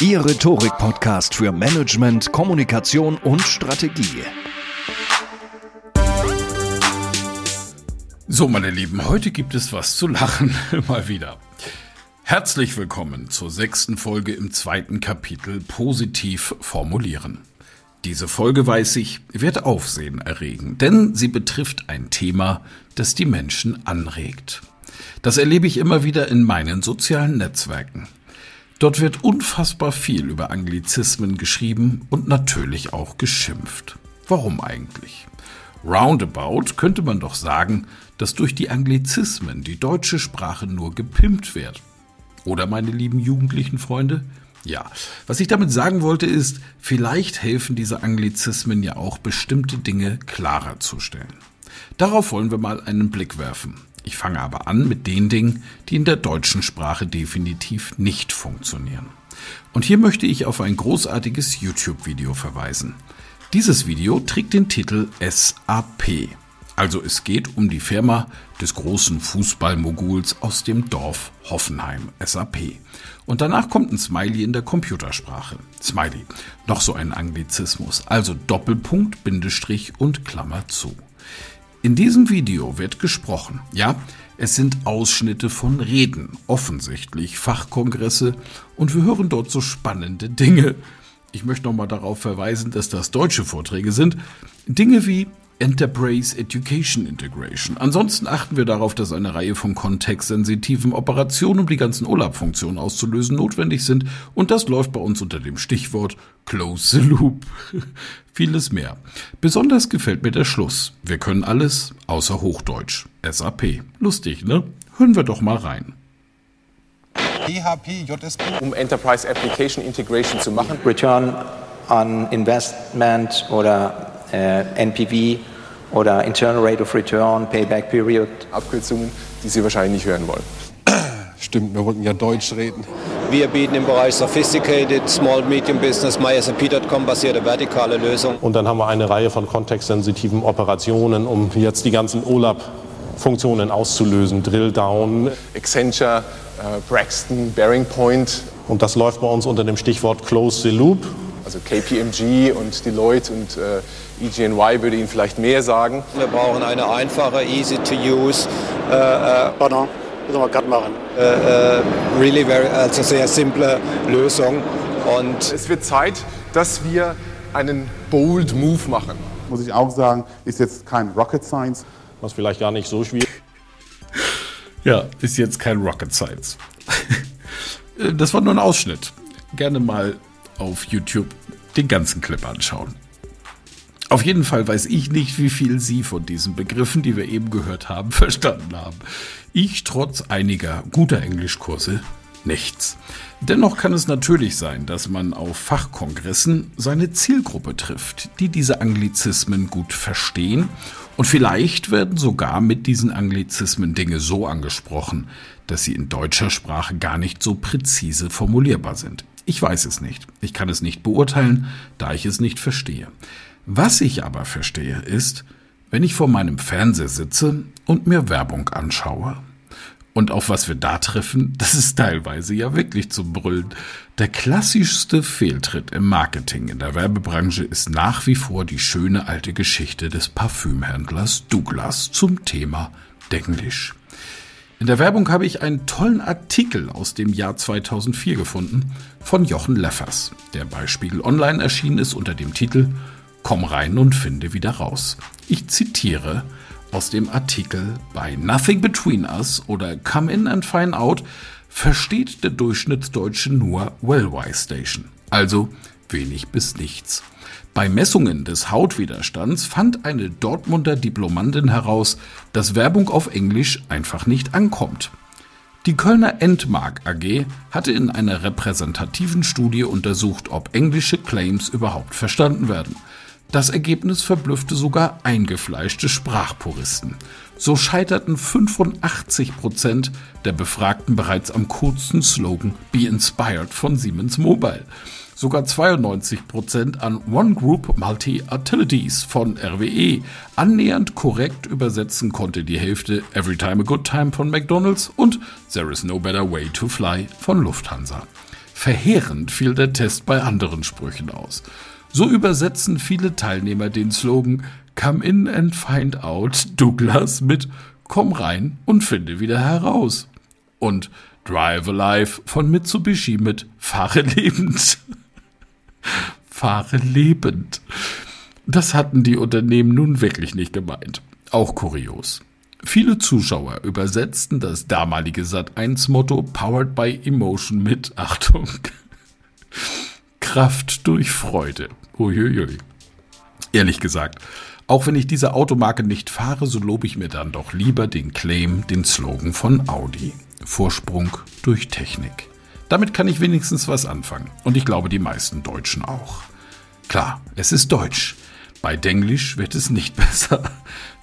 Ihr Rhetorik-Podcast für Management, Kommunikation und Strategie. So, meine Lieben, heute gibt es was zu lachen, mal wieder. Herzlich willkommen zur sechsten Folge im zweiten Kapitel Positiv formulieren. Diese Folge, weiß ich, wird Aufsehen erregen, denn sie betrifft ein Thema, das die Menschen anregt. Das erlebe ich immer wieder in meinen sozialen Netzwerken. Dort wird unfassbar viel über Anglizismen geschrieben und natürlich auch geschimpft. Warum eigentlich? Roundabout könnte man doch sagen, dass durch die Anglizismen die deutsche Sprache nur gepimpt wird. Oder meine lieben jugendlichen Freunde? Ja, was ich damit sagen wollte ist, vielleicht helfen diese Anglizismen ja auch bestimmte Dinge klarer zu stellen. Darauf wollen wir mal einen Blick werfen. Ich fange aber an mit den Dingen, die in der deutschen Sprache definitiv nicht funktionieren. Und hier möchte ich auf ein großartiges YouTube-Video verweisen. Dieses Video trägt den Titel SAP. Also es geht um die Firma des großen Fußballmoguls aus dem Dorf Hoffenheim, SAP. Und danach kommt ein Smiley in der Computersprache. Smiley, noch so ein Anglizismus, also Doppelpunkt, Bindestrich und Klammer zu. In diesem Video wird gesprochen. Ja, es sind Ausschnitte von Reden, offensichtlich Fachkongresse und wir hören dort so spannende Dinge. Ich möchte nochmal darauf verweisen, dass das deutsche Vorträge sind. Dinge wie Enterprise Education Integration. Ansonsten achten wir darauf, dass eine Reihe von kontextsensitiven Operationen, um die ganzen OLAP-Funktionen auszulösen, notwendig sind. Und das läuft bei uns unter dem Stichwort Close the Loop. Vieles mehr. Besonders gefällt mir der Schluss. Wir können alles außer Hochdeutsch. SAP. Lustig, ne? Hören wir doch mal rein. PHP, JSP, um Enterprise Application Integration zu machen. Return on Investment oder NPV oder Internal Rate of Return, Payback Period. Abkürzungen, die Sie wahrscheinlich nicht hören wollen. Stimmt, wir wollten ja Deutsch reden. Wir bieten im Bereich Sophisticated Small Medium Business MySAP.com basierte vertikale Lösungen. Und dann haben wir eine Reihe von kontextsensitiven Operationen, um jetzt die ganzen OLAP-Funktionen auszulösen. Drill Down. Accenture, äh, Braxton, Bearing Point. Und das läuft bei uns unter dem Stichwort Close the Loop. Also KPMG und Deloitte und äh, EGNY würde Ihnen vielleicht mehr sagen. Wir brauchen eine einfache, easy to use. Äh, äh, Pardon, müssen wir gerade machen. Äh, äh, really very, also sehr simple Lösung. Und es wird Zeit, dass wir einen bold Move machen. Muss ich auch sagen, ist jetzt kein Rocket Science. Was vielleicht gar nicht so schwierig Ja, ist jetzt kein Rocket Science. das war nur ein Ausschnitt. Gerne mal auf YouTube den ganzen Clip anschauen. Auf jeden Fall weiß ich nicht, wie viel Sie von diesen Begriffen, die wir eben gehört haben, verstanden haben. Ich trotz einiger guter Englischkurse nichts. Dennoch kann es natürlich sein, dass man auf Fachkongressen seine Zielgruppe trifft, die diese Anglizismen gut verstehen und vielleicht werden sogar mit diesen Anglizismen Dinge so angesprochen, dass sie in deutscher Sprache gar nicht so präzise formulierbar sind. Ich weiß es nicht. Ich kann es nicht beurteilen, da ich es nicht verstehe. Was ich aber verstehe, ist, wenn ich vor meinem Fernseher sitze und mir Werbung anschaue. Und auf was wir da treffen, das ist teilweise ja wirklich zum Brüllen. Der klassischste Fehltritt im Marketing in der Werbebranche ist nach wie vor die schöne alte Geschichte des Parfümhändlers Douglas zum Thema Denglisch. In der Werbung habe ich einen tollen Artikel aus dem Jahr 2004 gefunden von Jochen Leffers, der bei Spiegel Online erschienen ist unter dem Titel Komm rein und finde wieder raus. Ich zitiere aus dem Artikel bei Nothing Between Us oder Come In and Find Out versteht der Durchschnittsdeutsche nur Wellwise Station, also wenig bis nichts. Bei Messungen des Hautwiderstands fand eine Dortmunder Diplomandin heraus, dass Werbung auf Englisch einfach nicht ankommt. Die Kölner Endmark AG hatte in einer repräsentativen Studie untersucht, ob englische Claims überhaupt verstanden werden. Das Ergebnis verblüffte sogar eingefleischte Sprachpuristen. So scheiterten 85 Prozent der Befragten bereits am kurzen Slogan Be Inspired von Siemens Mobile. Sogar 92 Prozent an One Group Multi-Utilities von RWE. Annähernd korrekt übersetzen konnte die Hälfte Every Time a Good Time von McDonald's und There is no better way to fly von Lufthansa. Verheerend fiel der Test bei anderen Sprüchen aus. So übersetzen viele Teilnehmer den Slogan Come in and find out Douglas mit Komm rein und finde wieder heraus. Und Drive Alive von Mitsubishi mit Fahre lebend. Fahre lebend. Das hatten die Unternehmen nun wirklich nicht gemeint. Auch kurios. Viele Zuschauer übersetzten das damalige Sat1-Motto Powered by Emotion mit Achtung Kraft durch Freude. Uiuiui. Ehrlich gesagt, auch wenn ich diese Automarke nicht fahre, so lobe ich mir dann doch lieber den Claim, den Slogan von Audi. Vorsprung durch Technik. Damit kann ich wenigstens was anfangen. Und ich glaube, die meisten Deutschen auch. Klar, es ist Deutsch. Bei Denglisch wird es nicht besser.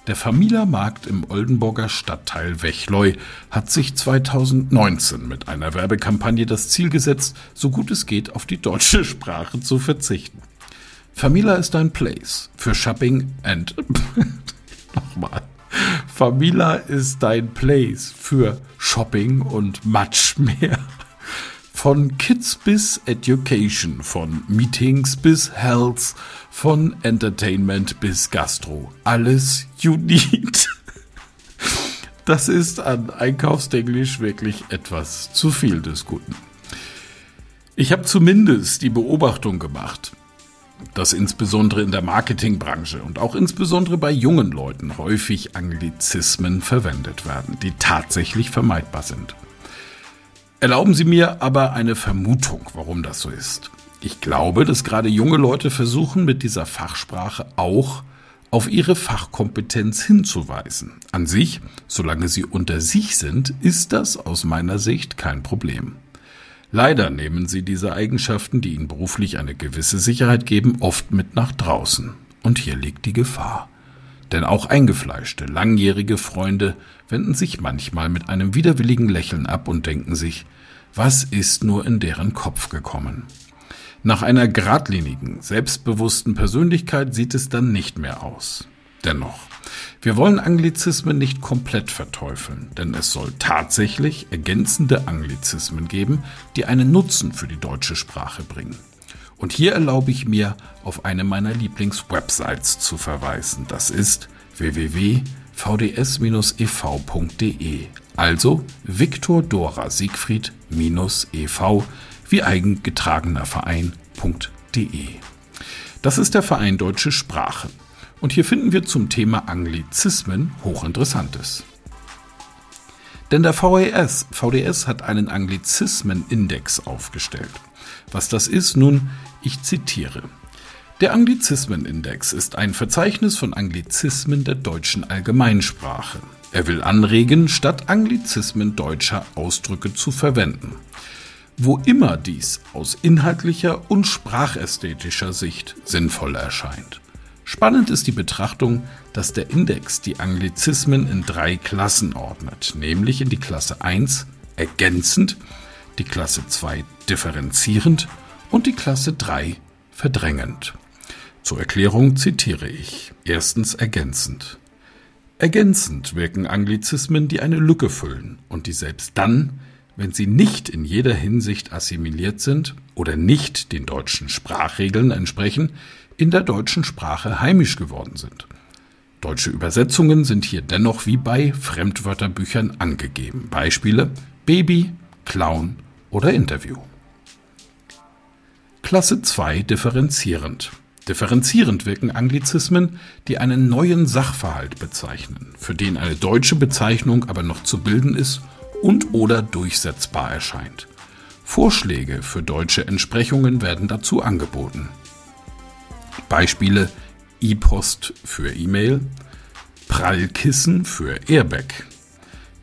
Der Familiermarkt im Oldenburger Stadtteil Wechleu hat sich 2019 mit einer Werbekampagne das Ziel gesetzt, so gut es geht auf die deutsche Sprache zu verzichten. Famila ist ein Place für Shopping and nochmal. Famila ist dein Place für Shopping und much mehr. Von Kids bis Education, von Meetings bis Health, von Entertainment bis Gastro. Alles you need. Das ist an Einkaufsenglisch wirklich etwas zu viel des Guten. Ich habe zumindest die Beobachtung gemacht, dass insbesondere in der Marketingbranche und auch insbesondere bei jungen Leuten häufig Anglizismen verwendet werden, die tatsächlich vermeidbar sind. Erlauben Sie mir aber eine Vermutung, warum das so ist. Ich glaube, dass gerade junge Leute versuchen, mit dieser Fachsprache auch auf ihre Fachkompetenz hinzuweisen. An sich, solange sie unter sich sind, ist das aus meiner Sicht kein Problem. Leider nehmen sie diese Eigenschaften, die ihnen beruflich eine gewisse Sicherheit geben, oft mit nach draußen. Und hier liegt die Gefahr. Denn auch eingefleischte, langjährige Freunde wenden sich manchmal mit einem widerwilligen Lächeln ab und denken sich, was ist nur in deren Kopf gekommen? Nach einer geradlinigen, selbstbewussten Persönlichkeit sieht es dann nicht mehr aus. Dennoch, wir wollen Anglizismen nicht komplett verteufeln, denn es soll tatsächlich ergänzende Anglizismen geben, die einen Nutzen für die deutsche Sprache bringen. Und hier erlaube ich mir, auf eine meiner Lieblingswebsites zu verweisen. Das ist www.vds-ev.de. Also Viktor Dora Siegfried-ev wie eigengetragener Verein.de. Das ist der Verein Deutsche Sprache. Und hier finden wir zum Thema Anglizismen Hochinteressantes. Denn der VDS, VDS hat einen Anglizismenindex aufgestellt. Was das ist, nun, ich zitiere. Der Anglizismenindex ist ein Verzeichnis von Anglizismen der deutschen Allgemeinsprache. Er will anregen, statt Anglizismen deutscher Ausdrücke zu verwenden. Wo immer dies aus inhaltlicher und sprachästhetischer Sicht sinnvoll erscheint. Spannend ist die Betrachtung, dass der Index die Anglizismen in drei Klassen ordnet, nämlich in die Klasse 1 ergänzend, die Klasse 2 differenzierend und die Klasse 3 verdrängend. Zur Erklärung zitiere ich. Erstens ergänzend. Ergänzend wirken Anglizismen, die eine Lücke füllen und die selbst dann, wenn sie nicht in jeder Hinsicht assimiliert sind oder nicht den deutschen Sprachregeln entsprechen, in der deutschen Sprache heimisch geworden sind. Deutsche Übersetzungen sind hier dennoch wie bei Fremdwörterbüchern angegeben. Beispiele Baby, Clown oder Interview. Klasse 2 differenzierend. Differenzierend wirken Anglizismen, die einen neuen Sachverhalt bezeichnen, für den eine deutsche Bezeichnung aber noch zu bilden ist und oder durchsetzbar erscheint. Vorschläge für deutsche Entsprechungen werden dazu angeboten. Beispiele E-Post für E-Mail, Prallkissen für Airbag.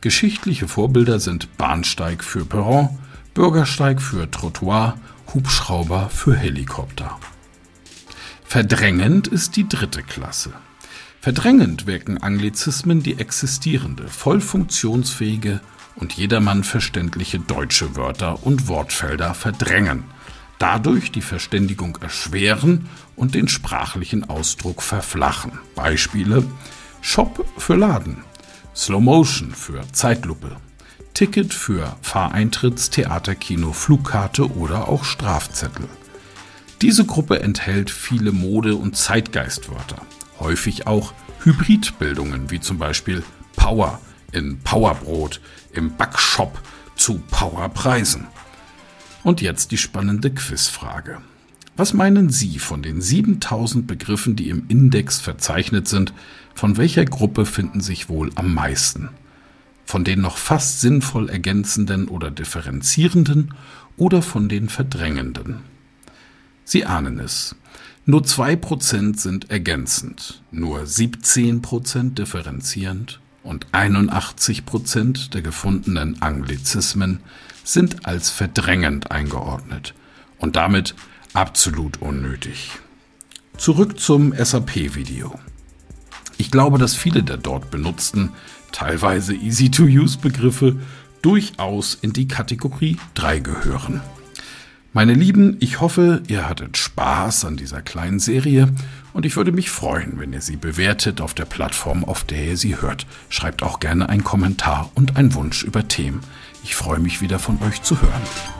Geschichtliche Vorbilder sind Bahnsteig für Perron, Bürgersteig für Trottoir, Hubschrauber für Helikopter. Verdrängend ist die dritte Klasse. Verdrängend wirken Anglizismen, die existierende, voll funktionsfähige und jedermann verständliche deutsche Wörter und Wortfelder verdrängen, dadurch die Verständigung erschweren und den sprachlichen Ausdruck verflachen. Beispiele Shop für Laden, Slow Motion für Zeitlupe, Ticket für Fahreintritts, Theaterkino, Flugkarte oder auch Strafzettel. Diese Gruppe enthält viele Mode- und Zeitgeistwörter, häufig auch Hybridbildungen wie zum Beispiel Power in Powerbrot, im Backshop zu Powerpreisen. Und jetzt die spannende Quizfrage. Was meinen Sie von den 7000 Begriffen, die im Index verzeichnet sind, von welcher Gruppe finden sich wohl am meisten? Von den noch fast sinnvoll ergänzenden oder differenzierenden oder von den verdrängenden? Sie ahnen es. Nur 2% sind ergänzend, nur 17% differenzierend und 81% der gefundenen Anglizismen sind als verdrängend eingeordnet und damit absolut unnötig. Zurück zum SAP-Video. Ich glaube, dass viele der dort benutzten, teilweise Easy-to-Use-Begriffe durchaus in die Kategorie 3 gehören. Meine Lieben, ich hoffe, ihr hattet Spaß an dieser kleinen Serie und ich würde mich freuen, wenn ihr sie bewertet auf der Plattform, auf der ihr sie hört. Schreibt auch gerne einen Kommentar und einen Wunsch über Themen. Ich freue mich wieder von euch zu hören.